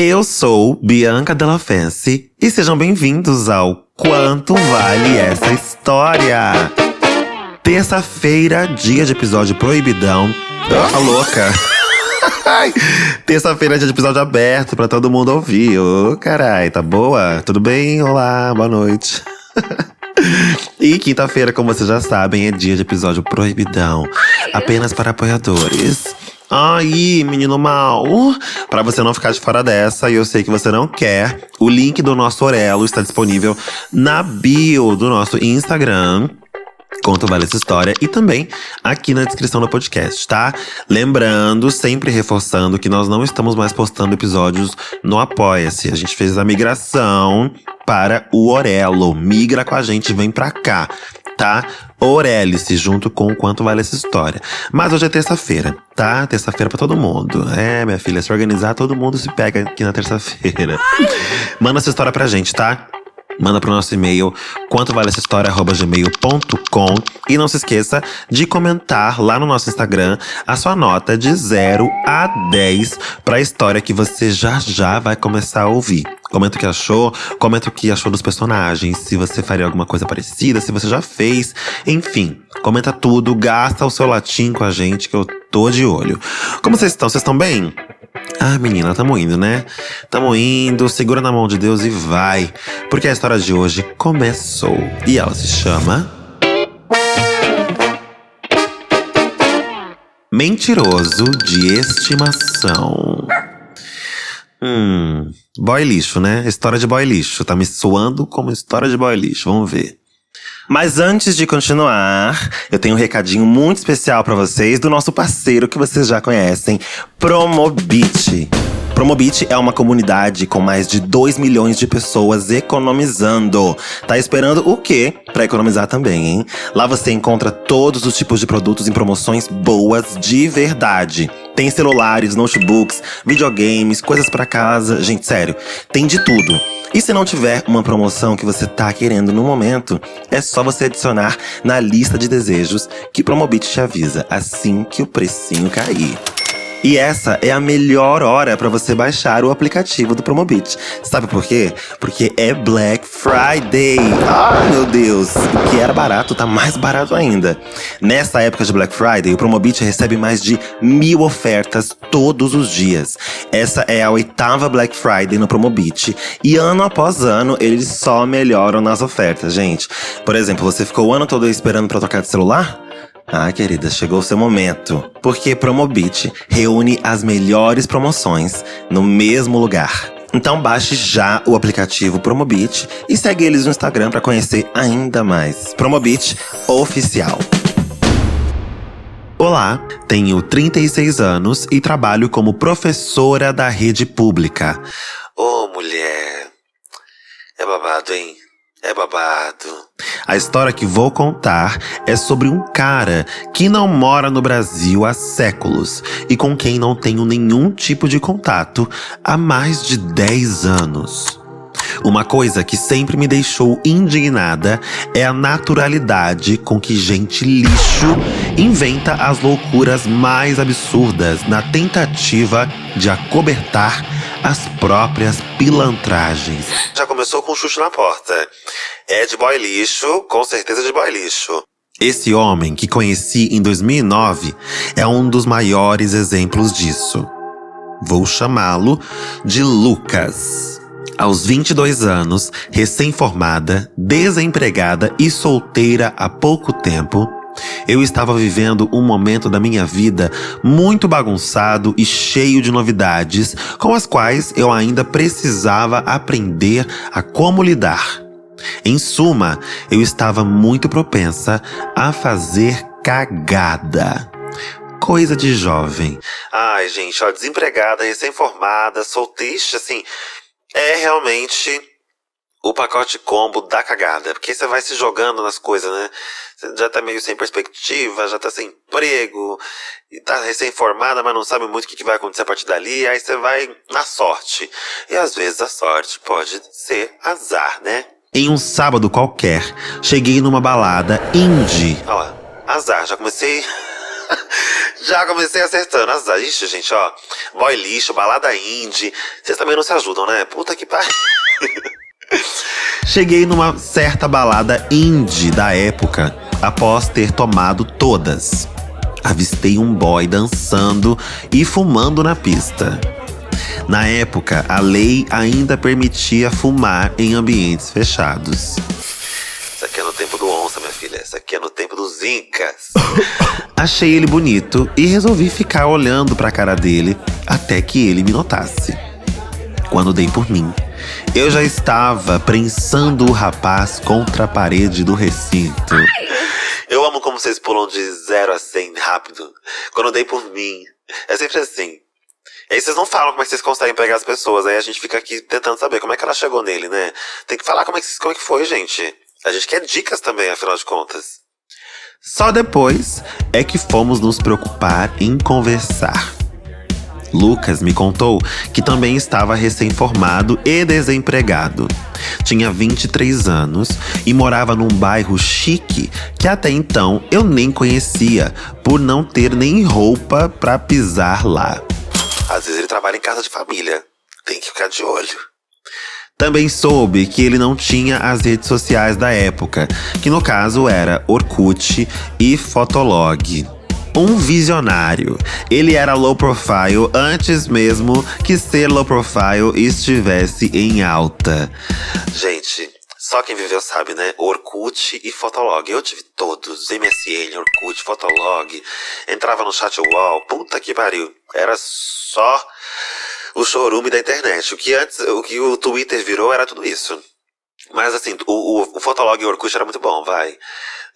Eu sou Bianca Della Fence e sejam bem-vindos ao Quanto Vale Essa História? Terça-feira, dia de episódio proibidão. Tá louca? Terça-feira, dia de episódio aberto pra todo mundo ouvir. Ô, carai, tá boa? Tudo bem? Olá, boa noite. E quinta-feira, como vocês já sabem, é dia de episódio proibidão. Apenas para apoiadores. Aí, menino mal. Para você não ficar de fora dessa, e eu sei que você não quer, o link do nosso Orelo está disponível na bio do nosso Instagram. Quanto vale essa história e também aqui na descrição do podcast, tá? Lembrando, sempre reforçando que nós não estamos mais postando episódios no Apoia-se. A gente fez a migração para o Orelo. Migra com a gente, vem pra cá, tá? Orelice, junto com o Quanto Vale Essa História. Mas hoje é terça-feira, tá? Terça-feira pra todo mundo. É, minha filha, se organizar, todo mundo se pega aqui na terça-feira. Manda essa história pra gente, tá? manda pro nosso e-mail quanto vale essa história gmail.com e não se esqueça de comentar lá no nosso Instagram a sua nota de 0 a 10 para a história que você já já vai começar a ouvir. Comenta o que achou, comenta o que achou dos personagens, se você faria alguma coisa parecida, se você já fez, enfim, comenta tudo, gasta o seu latim com a gente que eu tô de olho. Como vocês estão? Vocês estão bem? Ah, menina, tamo indo, né? Tamo indo, segura na mão de Deus e vai. Porque a história de hoje começou. E ela se chama. Mentiroso de estimação. Hum. Boy lixo, né? História de boy lixo. Tá me soando como história de boy lixo. Vamos ver. Mas antes de continuar, eu tenho um recadinho muito especial para vocês do nosso parceiro que vocês já conhecem, Promobit. Promobit é uma comunidade com mais de 2 milhões de pessoas economizando. Tá esperando o quê para economizar também, hein? Lá você encontra todos os tipos de produtos em promoções boas de verdade. Tem celulares, notebooks, videogames, coisas para casa, gente, sério, tem de tudo. E se não tiver uma promoção que você tá querendo no momento, é só você adicionar na lista de desejos que Promobit te avisa assim que o precinho cair. E essa é a melhor hora para você baixar o aplicativo do Promobit. Sabe por quê? Porque é Black Friday. Ah, meu Deus! O que era barato tá mais barato ainda. Nessa época de Black Friday, o Promobit recebe mais de mil ofertas todos os dias. Essa é a oitava Black Friday no Promobit. E ano após ano, eles só melhoram nas ofertas, gente. Por exemplo, você ficou o ano todo esperando para trocar de celular? Ah, querida, chegou o seu momento. Porque Promobit reúne as melhores promoções no mesmo lugar. Então baixe já o aplicativo Promobit e segue eles no Instagram para conhecer ainda mais. Promobit Oficial. Olá, tenho 36 anos e trabalho como professora da rede pública. Ô, oh, mulher. É babado, hein? É babado. A história que vou contar é sobre um cara que não mora no Brasil há séculos e com quem não tenho nenhum tipo de contato há mais de 10 anos. Uma coisa que sempre me deixou indignada é a naturalidade com que gente lixo inventa as loucuras mais absurdas na tentativa de acobertar as próprias pilantragens. Já começou com o chute na porta. É de boy lixo, com certeza de boy lixo. Esse homem, que conheci em 2009, é um dos maiores exemplos disso. Vou chamá-lo de Lucas. Aos 22 anos, recém-formada, desempregada e solteira há pouco tempo, eu estava vivendo um momento da minha vida muito bagunçado e cheio de novidades com as quais eu ainda precisava aprender a como lidar. Em suma, eu estava muito propensa a fazer cagada. Coisa de jovem. Ai, gente, ó, desempregada, recém-formada, solteira, assim, é realmente o pacote combo da cagada. Porque você vai se jogando nas coisas, né? Você já tá meio sem perspectiva, já tá sem emprego, e tá recém-formada, mas não sabe muito o que vai acontecer a partir dali, aí você vai na sorte. E às vezes a sorte pode ser azar, né? Em um sábado qualquer, cheguei numa balada indie. Olha lá, azar, já comecei Já comecei acertando. Nossa, ixi, gente, ó. Boy lixo, balada indie. Vocês também não se ajudam, né? Puta que pariu. Cheguei numa certa balada indie da época, após ter tomado todas. Avistei um boy dançando e fumando na pista. Na época, a lei ainda permitia fumar em ambientes fechados. Isso aqui é no tempo do onça, minha filha. Isso aqui é no tempo dos incas. Achei ele bonito e resolvi ficar olhando pra cara dele até que ele me notasse. Quando dei por mim, eu já estava prensando o rapaz contra a parede do recinto. Eu amo como vocês pulam de 0 a 100 rápido. Quando dei por mim. É sempre assim. E aí vocês não falam como é que vocês conseguem pegar as pessoas. Aí a gente fica aqui tentando saber como é que ela chegou nele, né? Tem que falar como é que, como é que foi, gente. A gente quer dicas também, afinal de contas. Só depois é que fomos nos preocupar em conversar. Lucas me contou que também estava recém-formado e desempregado. Tinha 23 anos e morava num bairro chique que até então eu nem conhecia, por não ter nem roupa para pisar lá. Às vezes ele trabalha em casa de família. Tem que ficar de olho. Também soube que ele não tinha as redes sociais da época, que no caso era Orkut e Fotolog. Um visionário. Ele era low profile antes mesmo que ser low profile estivesse em alta. Gente, só quem viveu sabe, né? Orkut e Fotolog. Eu tive todos. MSN, Orkut, Fotolog. Entrava no chat wall. Puta que pariu. Era só o chorume da internet. O que antes, o que o Twitter virou era tudo isso. Mas assim, o, o, o Fotolog e o Orkut era muito bom, vai.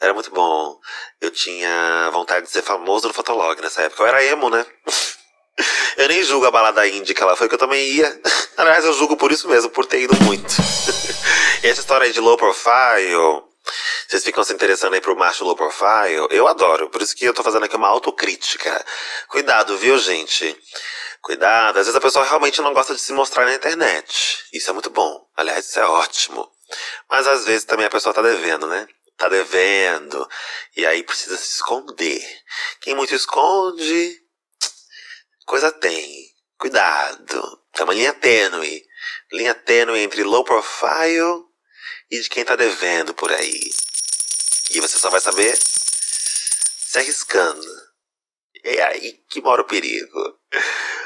Era muito bom. Eu tinha vontade de ser famoso no Fotolog nessa época. Eu era emo, né? eu nem julgo a balada indie que ela foi, que eu também ia. Aliás, eu julgo por isso mesmo, por ter ido muito. e essa história aí de low profile. Vocês ficam se interessando aí pro macho low profile? Eu adoro, por isso que eu tô fazendo aqui uma autocrítica. Cuidado, viu, gente? Cuidado, às vezes a pessoa realmente não gosta de se mostrar na internet. Isso é muito bom. Aliás, isso é ótimo. Mas às vezes também a pessoa tá devendo, né? Tá devendo. E aí precisa se esconder. Quem muito esconde, coisa tem. Cuidado. Tem uma linha tênue. Linha tênue entre low profile e de quem tá devendo por aí. E você só vai saber se arriscando. É aí que mora o perigo.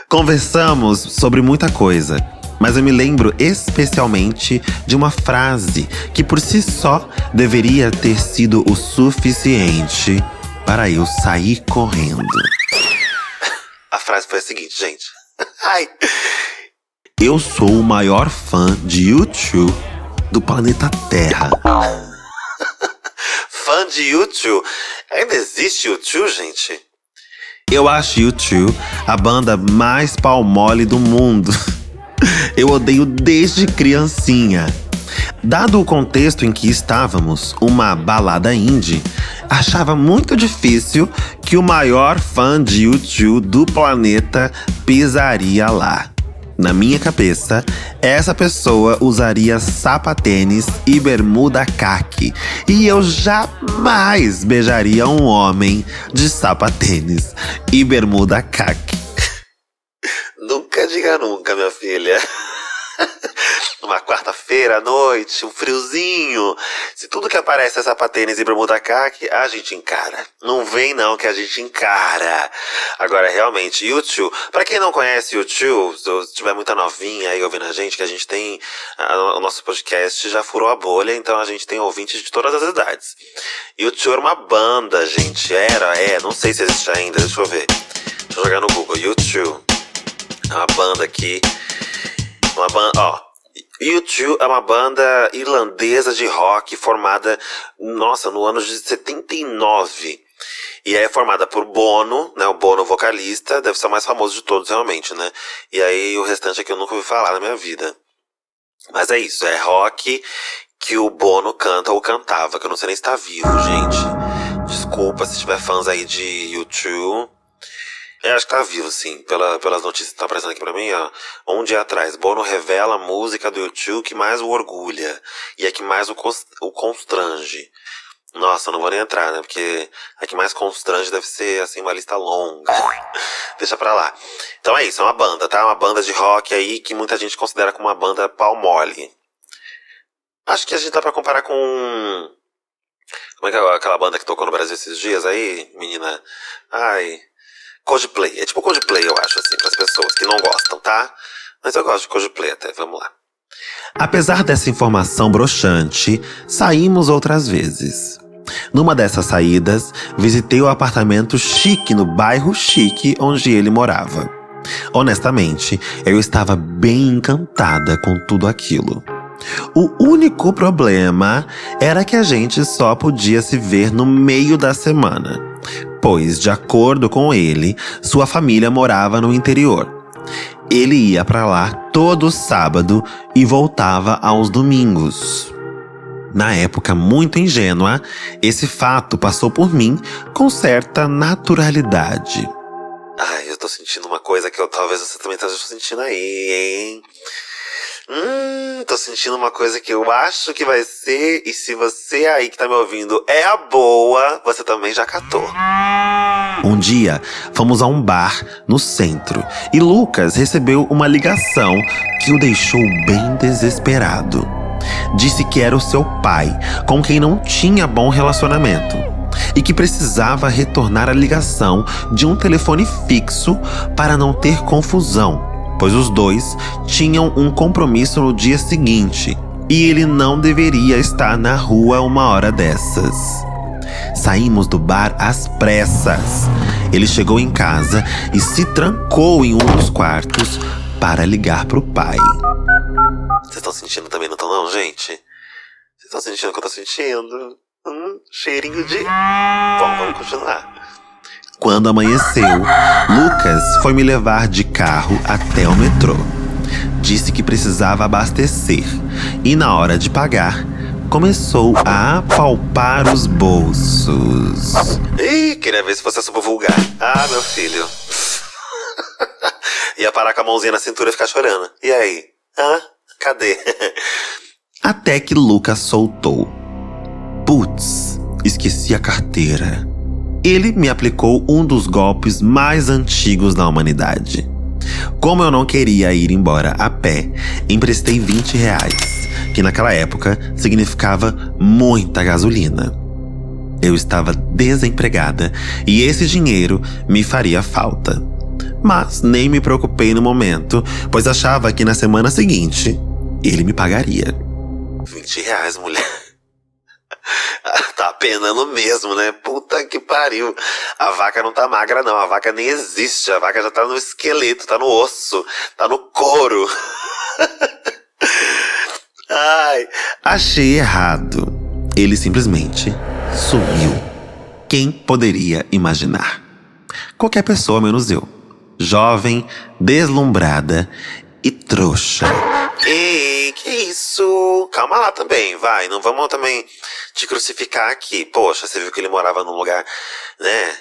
Conversamos sobre muita coisa, mas eu me lembro especialmente de uma frase que por si só deveria ter sido o suficiente para eu sair correndo. A frase foi a seguinte, gente. Ai. Eu sou o maior fã de YouTube do planeta Terra. fã de YouTube? Ainda existe YouTube, gente? Eu acho U2 a banda mais pau mole do mundo. Eu odeio desde criancinha. Dado o contexto em que estávamos, uma balada indie, achava muito difícil que o maior fã de U2 do planeta pisaria lá. Na minha cabeça, essa pessoa usaria sapatênis e bermuda caque. E eu jamais beijaria um homem de sapatênis e bermuda caque. Diga nunca, minha filha. Uma quarta-feira à noite, um friozinho. Se tudo que aparece é sapatênis e bermuda caque, a gente encara. Não vem não que a gente encara. Agora, realmente, YouTube, para quem não conhece YouTube, se tiver muita novinha aí ouvindo a gente, que a gente tem, a, o nosso podcast já furou a bolha, então a gente tem ouvintes de todas as idades. YouTube era uma banda, gente. Era, é, não sei se existe ainda, deixa eu ver. Deixa eu jogar no Google. YouTube. É uma banda aqui uma banda, ó. U2 é uma banda irlandesa de rock formada, nossa, no ano de 79. E é formada por Bono, né? O Bono vocalista, deve ser o mais famoso de todos realmente, né? E aí o restante aqui eu nunca ouvi falar na minha vida. Mas é isso, é rock que o Bono canta ou cantava, que eu não sei nem se tá vivo, gente. Desculpa se tiver fãs aí de U2. É, acho que tá vivo, sim. Pela, pelas notícias que tá aparecendo aqui pra mim, ó. Um dia atrás, Bono revela a música do YouTube que mais o orgulha. E é que mais o, o constrange. Nossa, não vou nem entrar, né? Porque a que mais constrange deve ser, assim, uma lista longa. Deixa pra lá. Então é isso, é uma banda, tá? Uma banda de rock aí que muita gente considera como uma banda pau mole. Acho que a gente dá pra comparar com. Como é que é aquela banda que tocou no Brasil esses dias aí, menina? Ai. Coldplay. É tipo Coldplay, eu acho, assim, para as pessoas que não gostam, tá? Mas eu gosto de Coldplay até. Vamos lá. Apesar dessa informação broxante, saímos outras vezes. Numa dessas saídas, visitei o apartamento chique no bairro chique onde ele morava. Honestamente, eu estava bem encantada com tudo aquilo. O único problema era que a gente só podia se ver no meio da semana, pois, de acordo com ele, sua família morava no interior. Ele ia para lá todo sábado e voltava aos domingos. Na época muito ingênua, esse fato passou por mim com certa naturalidade. Ai, eu tô sentindo uma coisa que eu, talvez você também esteja sentindo aí, hein? Hum, tô sentindo uma coisa que eu acho que vai ser, e se você aí que tá me ouvindo é a boa, você também já catou. Um dia, fomos a um bar no centro e Lucas recebeu uma ligação que o deixou bem desesperado. Disse que era o seu pai, com quem não tinha bom relacionamento, e que precisava retornar a ligação de um telefone fixo para não ter confusão, pois os dois tinham um compromisso no dia seguinte e ele não deveria estar na rua uma hora dessas. Saímos do bar às pressas. Ele chegou em casa e se trancou em um dos quartos para ligar pro pai. Vocês estão sentindo também, não estão não, gente? Vocês estão sentindo o que eu tô sentindo? Hum, cheirinho de... Bom, vamos continuar. Quando amanheceu, Lucas foi me levar de carro até o metrô. Disse que precisava abastecer e, na hora de pagar, começou a apalpar os bolsos. Ih, queria ver se fosse super vulgar. Ah, meu filho. Ia parar com a mãozinha na cintura e ficar chorando. E aí? Hã? Cadê? Até que Lucas soltou. Putz, esqueci a carteira. Ele me aplicou um dos golpes mais antigos da humanidade. Como eu não queria ir embora a pé, emprestei 20 reais, que naquela época significava muita gasolina. Eu estava desempregada e esse dinheiro me faria falta. Mas nem me preocupei no momento, pois achava que na semana seguinte ele me pagaria. 20 reais, mulher. tá penando mesmo, né? Puta que pariu. A vaca não tá magra, não. A vaca nem existe. A vaca já tá no esqueleto, tá no osso, tá no couro. Ai, achei errado. Ele simplesmente sumiu. Quem poderia imaginar? Qualquer pessoa menos eu. Jovem, deslumbrada e trouxa. Ei, que isso? Calma lá também, vai. Não vamos também te crucificar aqui. Poxa, você viu que ele morava num lugar, né?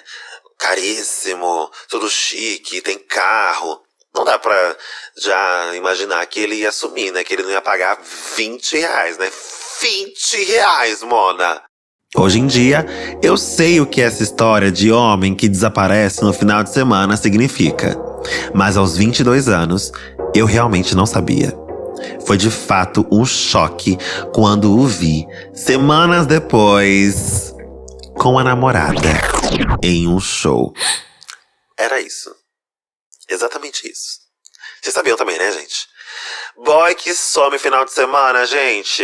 Caríssimo, tudo chique, tem carro. Não dá pra já imaginar que ele ia sumir, né? Que ele não ia pagar 20 reais, né? 20 reais, Mona! Hoje em dia, eu sei o que essa história de homem que desaparece no final de semana significa. Mas aos 22 anos, eu realmente não sabia. Foi de fato um choque quando o vi, semanas depois, com a namorada, em um show. Era isso. Exatamente isso. Vocês sabiam também, né, gente? Boy que some final de semana, gente.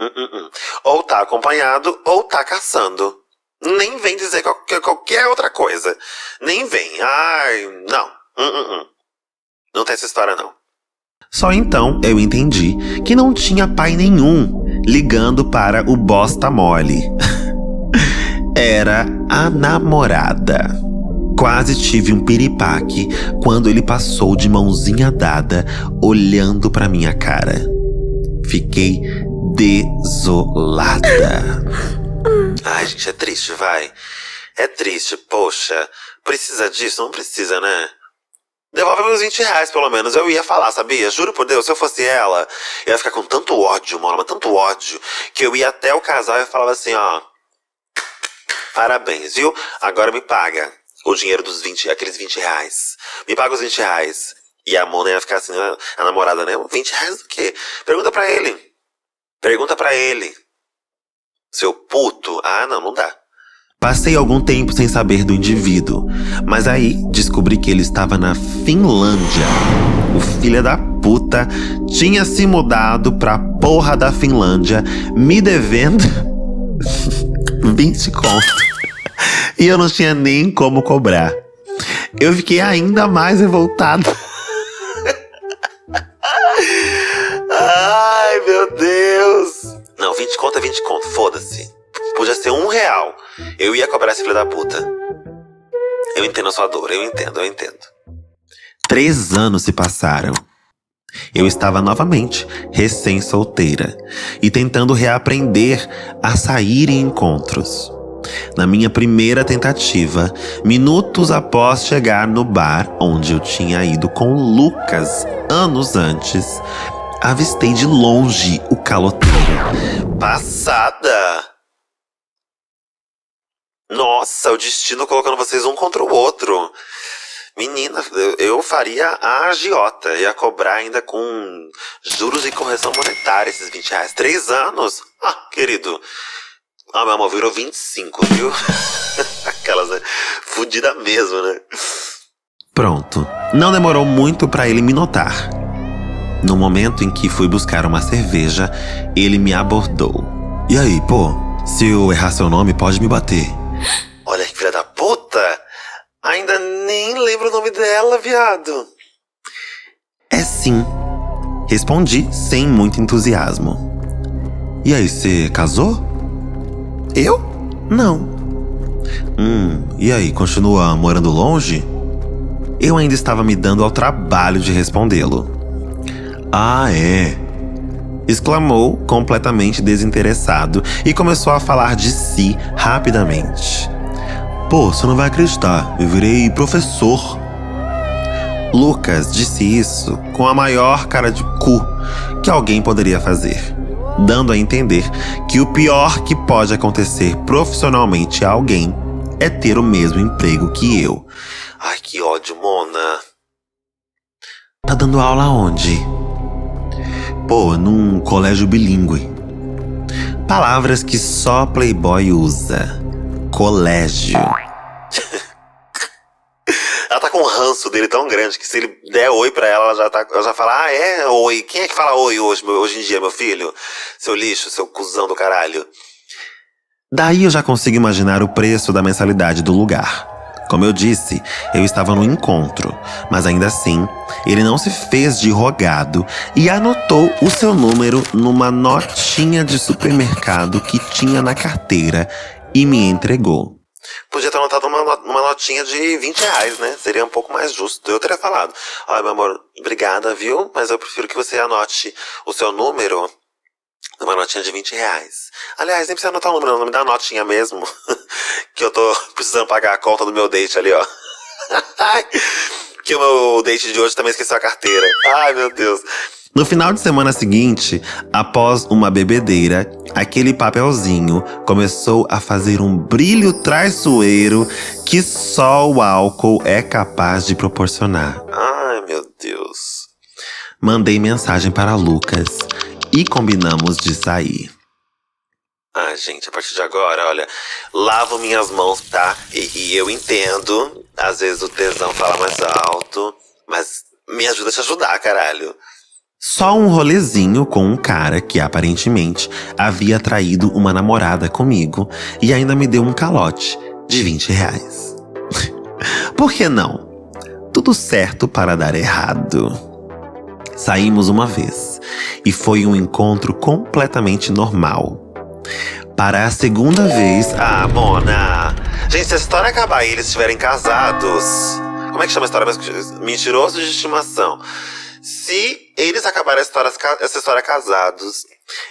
Uh, uh, uh. Ou tá acompanhado ou tá caçando. Nem vem dizer qualquer, qualquer outra coisa. Nem vem. Ai, não. Não tem essa história, não. Só então eu entendi que não tinha pai nenhum ligando para o bosta mole. Era a namorada. Quase tive um piripaque quando ele passou de mãozinha dada, olhando para minha cara. Fiquei desolada. Ai, gente, é triste, vai. É triste, poxa. Precisa disso? Não precisa, né? Devolve meus 20 reais, pelo menos. Eu ia falar, sabia? Juro por Deus, se eu fosse ela, eu ia ficar com tanto ódio, mano, mas tanto ódio, que eu ia até o casal e falava assim, ó. Parabéns, viu? Agora me paga o dinheiro dos 20, aqueles 20 reais. Me paga os 20 reais. E a Mona ia ficar assim, a namorada, né? 20 reais do quê? Pergunta pra ele. Pergunta pra ele. Seu puto. Ah, não, não dá. Passei algum tempo sem saber do indivíduo, mas aí descobri que ele estava na Finlândia. O filho da puta tinha se mudado pra porra da Finlândia, me devendo 20 conto. E eu não tinha nem como cobrar. Eu fiquei ainda mais revoltado. Ai, meu Deus. Não, 20 conto é 20 conto, foda-se. Podia ser um real. Eu ia cobrar esse filho da puta. Eu entendo a sua dor, eu entendo, eu entendo. Três anos se passaram. Eu estava novamente recém-solteira e tentando reaprender a sair em encontros. Na minha primeira tentativa, minutos após chegar no bar onde eu tinha ido com Lucas anos antes, avistei de longe o caloteiro. Passada! Nossa, o destino colocando vocês um contra o outro. Menina, eu faria a agiota. Ia cobrar ainda com juros e correção monetária esses 20 reais. Três anos? Ah, querido. Ah, meu amor, virou 25, viu? Aquelas, né? Fudida mesmo, né? Pronto. Não demorou muito para ele me notar. No momento em que fui buscar uma cerveja, ele me abordou. E aí, pô? Se eu errar seu nome, pode me bater. Olha que filha da puta! Ainda nem lembro o nome dela, viado. É sim. Respondi sem muito entusiasmo. E aí, você casou? Eu? Não. Hum, e aí, continua morando longe? Eu ainda estava me dando ao trabalho de respondê-lo. Ah, é. Exclamou, completamente desinteressado, e começou a falar de si rapidamente. Pô, você não vai acreditar, eu virei professor. Lucas disse isso com a maior cara de cu que alguém poderia fazer, dando a entender que o pior que pode acontecer profissionalmente a alguém é ter o mesmo emprego que eu. Ai, que ódio, Mona. Tá dando aula onde? Pô, num colégio bilíngue. Palavras que só Playboy usa. Colégio. ela tá com um ranço dele tão grande que se ele der oi pra ela, ela já, tá, ela já fala: Ah, é? Oi. Quem é que fala oi hoje, hoje em dia, meu filho? Seu lixo, seu cuzão do caralho. Daí eu já consigo imaginar o preço da mensalidade do lugar. Como eu disse, eu estava no encontro, mas ainda assim, ele não se fez de rogado e anotou o seu número numa notinha de supermercado que tinha na carteira e me entregou. Podia ter anotado uma, uma notinha de 20 reais, né? Seria um pouco mais justo. Eu teria falado: Olha, meu amor, obrigada, viu? Mas eu prefiro que você anote o seu número numa notinha de 20 reais. Aliás, nem precisa anotar o número, não. Me dá a notinha mesmo. que eu tô precisando pagar a conta do meu date ali, ó. que o meu date de hoje também esqueceu a carteira. Ai, meu Deus. No final de semana seguinte, após uma bebedeira, aquele papelzinho começou a fazer um brilho traiçoeiro que só o álcool é capaz de proporcionar. Ai, meu Deus. Mandei mensagem para Lucas e combinamos de sair. Ah, gente, a partir de agora, olha, lavo minhas mãos, tá? E, e eu entendo, às vezes o tesão fala mais alto, mas me ajuda a te ajudar, caralho. Só um rolezinho com um cara que aparentemente havia traído uma namorada comigo e ainda me deu um calote de 20 reais. Por que não? Tudo certo para dar errado. Saímos uma vez e foi um encontro completamente normal. Para a segunda vez. Ah, Mona! Gente, se a história acabar e eles estiverem casados. Como é que chama a história? Mentiroso de estimação. Se eles acabarem essa história, essa história casados,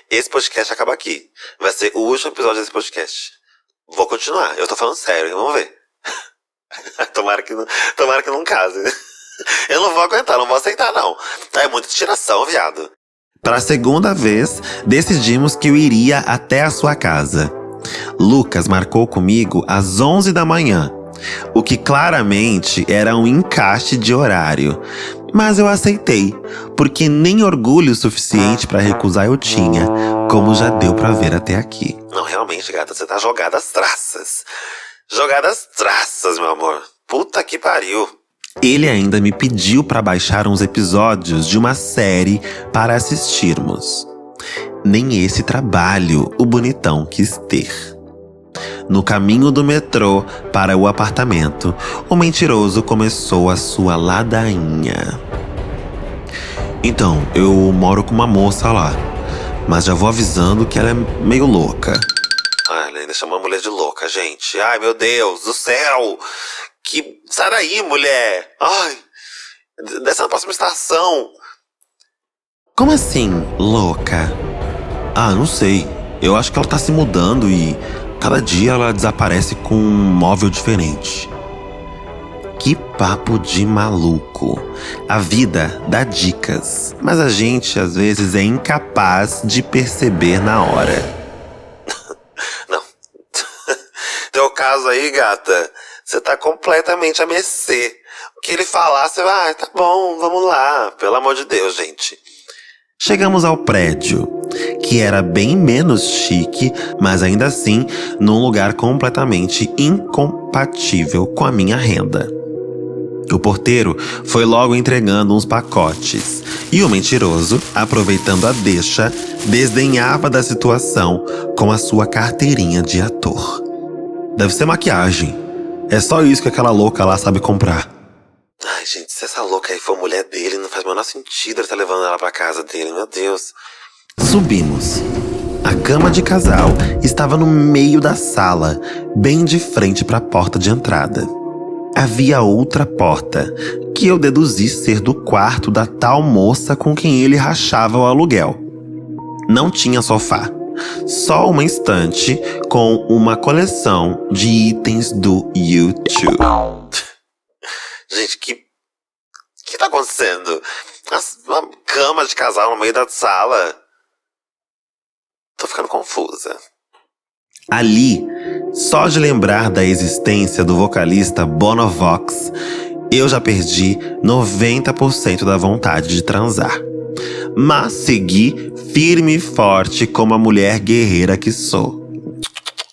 esse podcast acaba aqui. Vai ser o último episódio desse podcast. Vou continuar. Eu tô falando sério, vamos ver. tomara, que não, tomara que não case. Eu não vou aguentar, não vou aceitar, não. É muita tiração, viado. Para a segunda vez, decidimos que eu iria até a sua casa. Lucas marcou comigo às 11 da manhã, o que claramente era um encaixe de horário. Mas eu aceitei, porque nem orgulho suficiente para recusar eu tinha, como já deu para ver até aqui. Não, realmente, gata, você tá jogada às traças. Jogada às traças, meu amor. Puta que pariu. Ele ainda me pediu para baixar uns episódios de uma série para assistirmos. Nem esse trabalho o bonitão quis ter. No caminho do metrô para o apartamento, o mentiroso começou a sua ladainha. Então, eu moro com uma moça lá, mas já vou avisando que ela é meio louca. Ai, ele ainda chamou a mulher de louca, gente. Ai, meu Deus do céu! Que. Sai daí, mulher! Ai! Desce na próxima estação! Como assim, louca? Ah, não sei. Eu acho que ela tá se mudando e cada dia ela desaparece com um móvel diferente. Que papo de maluco. A vida dá dicas, mas a gente às vezes é incapaz de perceber na hora. Não. Teu caso aí, gata, você tá completamente a mercê. O que ele falar, você vai, ah, tá bom, vamos lá. Pelo amor de Deus, gente. Chegamos ao prédio, que era bem menos chique, mas ainda assim num lugar completamente incompatível com a minha renda. O porteiro foi logo entregando uns pacotes. E o mentiroso, aproveitando a deixa, desdenhava da situação com a sua carteirinha de ator. Deve ser maquiagem. É só isso que aquela louca lá sabe comprar. Ai, gente, se essa louca aí for mulher dele, não faz o menor sentido ele estar tá levando ela pra casa dele, meu Deus. Subimos. A cama de casal estava no meio da sala, bem de frente para a porta de entrada havia outra porta, que eu deduzi ser do quarto da tal moça com quem ele rachava o aluguel. Não tinha sofá, só uma estante com uma coleção de itens do YouTube. Gente, que. Que tá acontecendo? Uma cama de casal no meio da sala. Tô ficando confusa. Ali, só de lembrar da existência do vocalista Bonovox, eu já perdi 90% da vontade de transar. Mas segui firme e forte como a mulher guerreira que sou.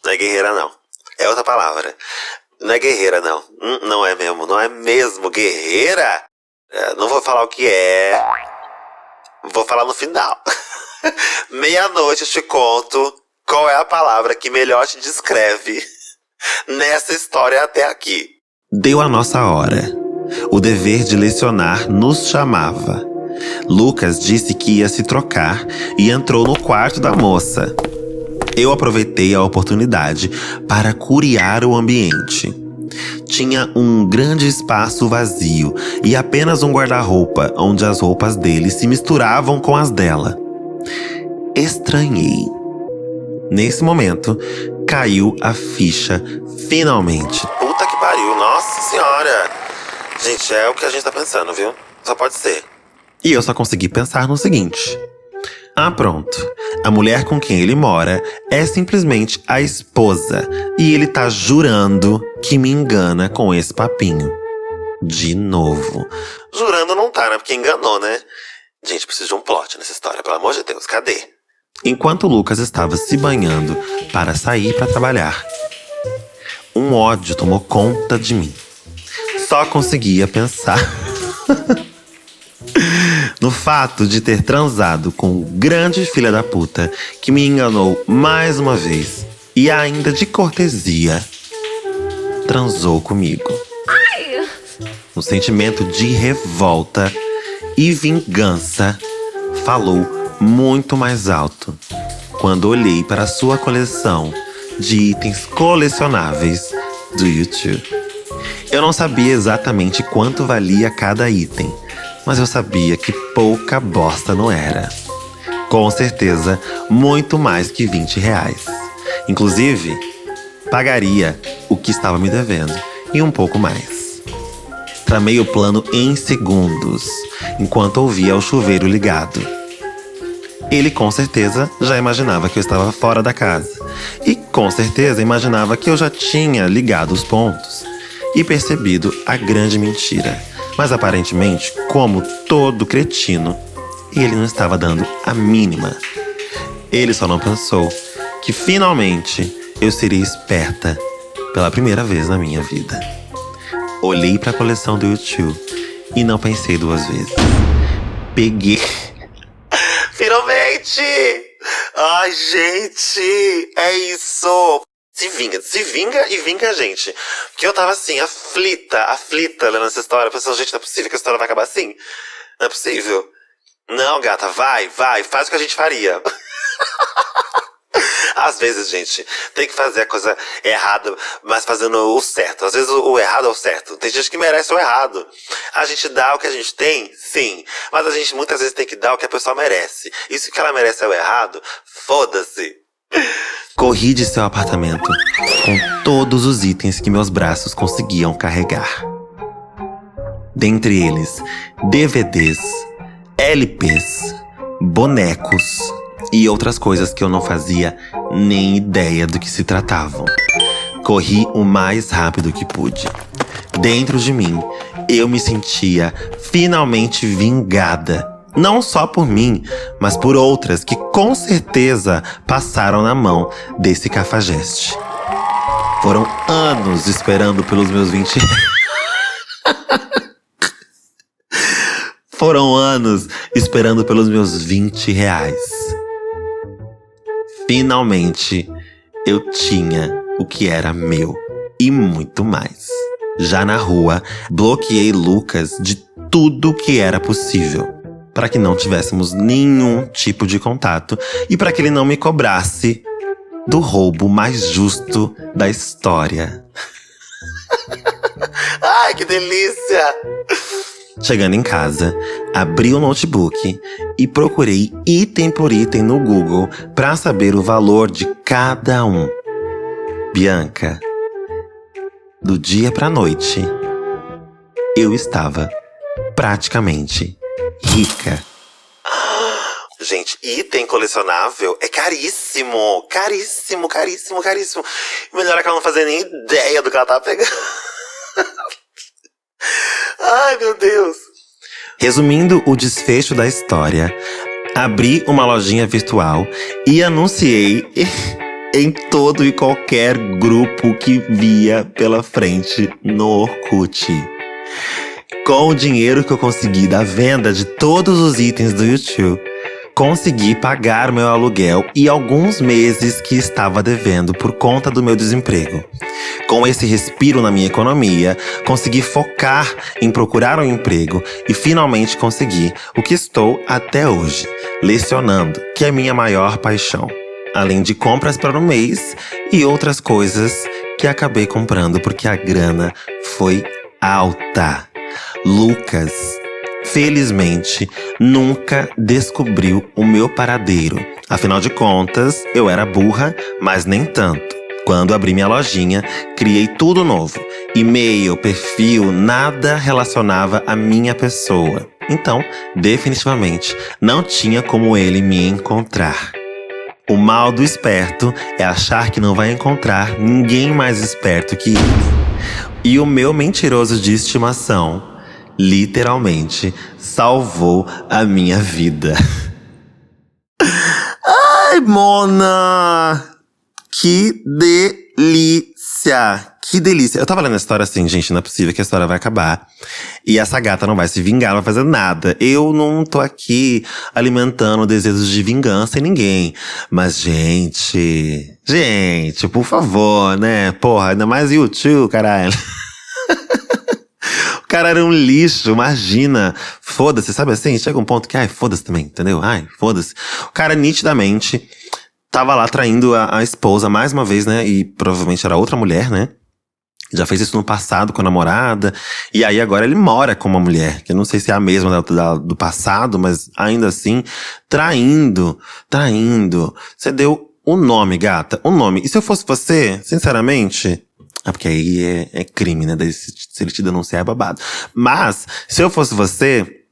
Não é guerreira, não. É outra palavra. Não é guerreira, não. Hum, não é mesmo. Não é mesmo guerreira? É, não vou falar o que é. Vou falar no final. Meia-noite eu te conto qual é a palavra que melhor te descreve nessa história até aqui? Deu a nossa hora. O dever de lecionar nos chamava. Lucas disse que ia se trocar e entrou no quarto da moça. Eu aproveitei a oportunidade para curiar o ambiente. Tinha um grande espaço vazio e apenas um guarda-roupa onde as roupas dele se misturavam com as dela. Estranhei. Nesse momento, caiu a ficha finalmente. Puta que pariu, nossa senhora! Gente, é o que a gente tá pensando, viu? Só pode ser. E eu só consegui pensar no seguinte. Ah, pronto. A mulher com quem ele mora é simplesmente a esposa. E ele tá jurando que me engana com esse papinho. De novo. Jurando não tá, né? Porque enganou, né? Gente, preciso de um plot nessa história, pelo amor de Deus, cadê? Enquanto Lucas estava se banhando para sair para trabalhar, um ódio tomou conta de mim. Só conseguia pensar no fato de ter transado com o grande filha da puta que me enganou mais uma vez e ainda de cortesia transou comigo. Um sentimento de revolta e vingança falou muito mais alto quando olhei para sua coleção de itens colecionáveis do YouTube. Eu não sabia exatamente quanto valia cada item, mas eu sabia que pouca bosta não era. Com certeza, muito mais que 20 reais. Inclusive, pagaria o que estava me devendo e um pouco mais. Tramei o plano em segundos, enquanto ouvia o chuveiro ligado. Ele com certeza já imaginava que eu estava fora da casa. E com certeza imaginava que eu já tinha ligado os pontos e percebido a grande mentira. Mas aparentemente, como todo cretino, ele não estava dando a mínima. Ele só não pensou que finalmente eu seria esperta pela primeira vez na minha vida. Olhei para a coleção do YouTube e não pensei duas vezes. Peguei Finalmente! Ai, gente, é isso! Se vinga, se vinga e vinga a gente. Porque eu tava assim, aflita, aflita lendo essa história. Pensando, gente, não é possível que a história vai acabar assim. Não é possível. Não, gata, vai, vai, faz o que a gente faria. Às vezes, gente, tem que fazer a coisa errada, mas fazendo o certo. Às vezes o errado é o certo. Tem gente que merece o errado. A gente dá o que a gente tem, sim. Mas a gente muitas vezes tem que dar o que a pessoa merece. E se o que ela merece é o errado, foda-se. Corri de seu apartamento com todos os itens que meus braços conseguiam carregar. Dentre eles, DVDs, LPs, bonecos, e outras coisas que eu não fazia nem ideia do que se tratavam. Corri o mais rápido que pude. Dentro de mim, eu me sentia finalmente vingada. Não só por mim, mas por outras que com certeza passaram na mão desse cafajeste. Foram anos esperando pelos meus 20 Foram anos esperando pelos meus 20 reais. Finalmente, eu tinha o que era meu e muito mais. Já na rua, bloqueei Lucas de tudo que era possível, para que não tivéssemos nenhum tipo de contato e para que ele não me cobrasse do roubo mais justo da história. Ai, que delícia! Chegando em casa, abri o notebook e procurei item por item no Google para saber o valor de cada um. Bianca, do dia para noite, eu estava praticamente rica. Gente, item colecionável é caríssimo. Caríssimo, caríssimo, caríssimo. Melhor é que ela não fazia nem ideia do que ela tava pegando. Ai, meu Deus. Resumindo o desfecho da história, abri uma lojinha virtual e anunciei em todo e qualquer grupo que via pela frente no Orkut. Com o dinheiro que eu consegui da venda de todos os itens do YouTube, consegui pagar meu aluguel e alguns meses que estava devendo por conta do meu desemprego. Com esse respiro na minha economia, consegui focar em procurar um emprego e finalmente consegui o que estou até hoje, lecionando, que é minha maior paixão. Além de compras para o mês e outras coisas que acabei comprando porque a grana foi alta. Lucas felizmente, nunca descobriu o meu paradeiro. Afinal de contas, eu era burra, mas nem tanto. Quando abri minha lojinha, criei tudo novo. E-mail, perfil, nada relacionava a minha pessoa. Então, definitivamente, não tinha como ele me encontrar. O mal do esperto é achar que não vai encontrar ninguém mais esperto que ele. E o meu mentiroso de estimação literalmente salvou a minha vida. Ai, Mona! Que delícia! Que delícia! Eu tava lendo a história assim, gente, não é possível que a história vai acabar. E essa gata não vai se vingar, não vai fazer nada. Eu não tô aqui alimentando desejos de vingança em ninguém. Mas, gente. Gente, por favor, né? Porra, ainda mais YouTube, caralho. Cara era um lixo, imagina. Foda-se, sabe assim? Chega um ponto que, ai, foda-se também, entendeu? Ai, foda-se. O cara nitidamente tava lá traindo a, a esposa mais uma vez, né? E provavelmente era outra mulher, né? Já fez isso no passado com a namorada. E aí agora ele mora com uma mulher, que eu não sei se é a mesma da, da, do passado, mas ainda assim, traindo, traindo. Você deu o nome, gata, o nome. E se eu fosse você, sinceramente, Ah, porque aí é, é crime, né? Daí se, se ele te denunciar é babado. Mas, se eu fosse você,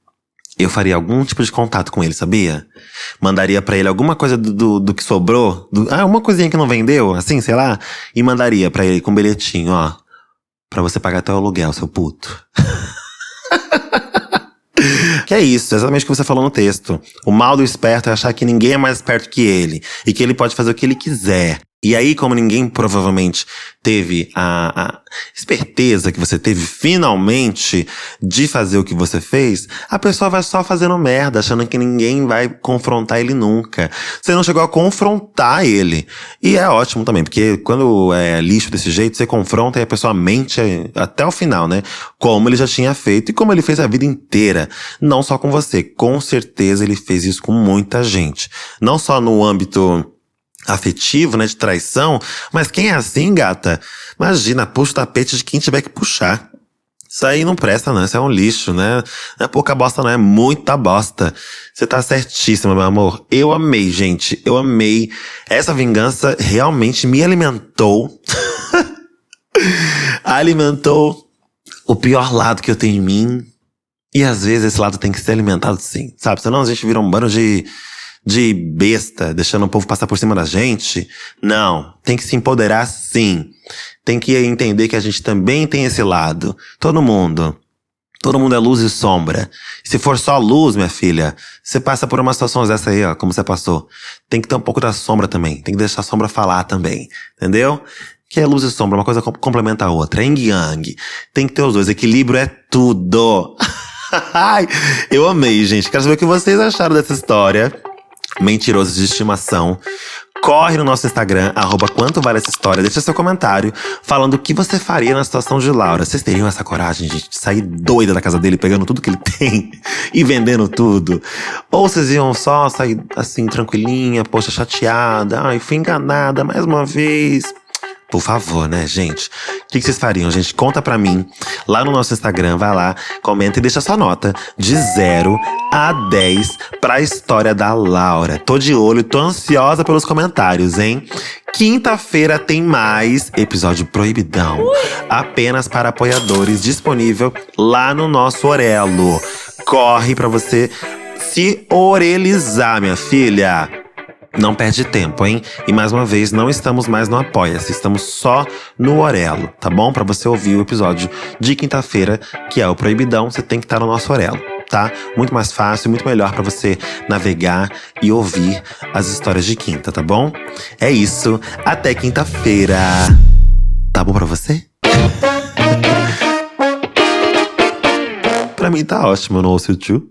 eu faria algum tipo de contato com ele, sabia? Mandaria para ele alguma coisa do, do, do que sobrou, do, ah, uma coisinha que não vendeu, assim, sei lá, e mandaria para ele com um bilhetinho, ó, para você pagar o aluguel, seu puto. que é isso, exatamente o que você falou no texto. O mal do esperto é achar que ninguém é mais esperto que ele e que ele pode fazer o que ele quiser. E aí, como ninguém provavelmente teve a, a, esperteza que você teve finalmente de fazer o que você fez, a pessoa vai só fazendo merda, achando que ninguém vai confrontar ele nunca. Você não chegou a confrontar ele. E é ótimo também, porque quando é lixo desse jeito, você confronta e a pessoa mente até o final, né? Como ele já tinha feito e como ele fez a vida inteira. Não só com você. Com certeza ele fez isso com muita gente. Não só no âmbito afetivo, né, de traição, mas quem é assim, gata? Imagina, puxa o tapete de quem tiver que puxar. Isso aí não presta, não. Isso é um lixo, né? Não é pouca bosta, não. É muita bosta. Você tá certíssima, meu amor. Eu amei, gente. Eu amei. Essa vingança realmente me alimentou. alimentou o pior lado que eu tenho em mim. E às vezes esse lado tem que ser alimentado sim, sabe? Senão a gente vira um bando de de besta, deixando o povo passar por cima da gente. Não, tem que se empoderar sim. Tem que entender que a gente também tem esse lado. Todo mundo. Todo mundo é luz e sombra. Se for só luz, minha filha, você passa por uma situação dessa aí, ó, como você passou. Tem que ter um pouco da sombra também. Tem que deixar a sombra falar também. Entendeu? Que é luz e sombra, uma coisa complementa a outra. Yin yang. Tem que ter os dois. Equilíbrio é tudo. Ai, eu amei, gente. Quero saber o que vocês acharam dessa história mentiroso de estimação. Corre no nosso Instagram, arroba quanto vale essa história, deixa seu comentário falando o que você faria na situação de Laura. Vocês teriam essa coragem de sair doida da casa dele, pegando tudo que ele tem e vendendo tudo? Ou vocês iam só sair assim, tranquilinha, poxa, chateada, ai, fui enganada mais uma vez. Por favor, né, gente? O que, vocês fariam, gente? Conta pra mim lá no nosso Instagram, vai lá, comenta e deixa sua nota de 0 a 10 pra história da Laura. Tô de olho, tô ansiosa pelos comentários, hein? Quinta-feira tem mais episódio proibidão, apenas para apoiadores, disponível lá no nosso Orelo. Corre pra você se orelizar, minha filha. Não perde tempo, hein? E mais uma vez, não estamos mais no Apoia-se, estamos só no Orelo, tá bom? Para você ouvir o episódio de quinta-feira, que é o Proibidão, você tem que estar no nosso Orelo, tá? Muito mais fácil, muito melhor para você navegar e ouvir as histórias de quinta, tá bom? É isso, até quinta-feira. Tá bom para você? pra mim tá ótimo, não ouço o tio.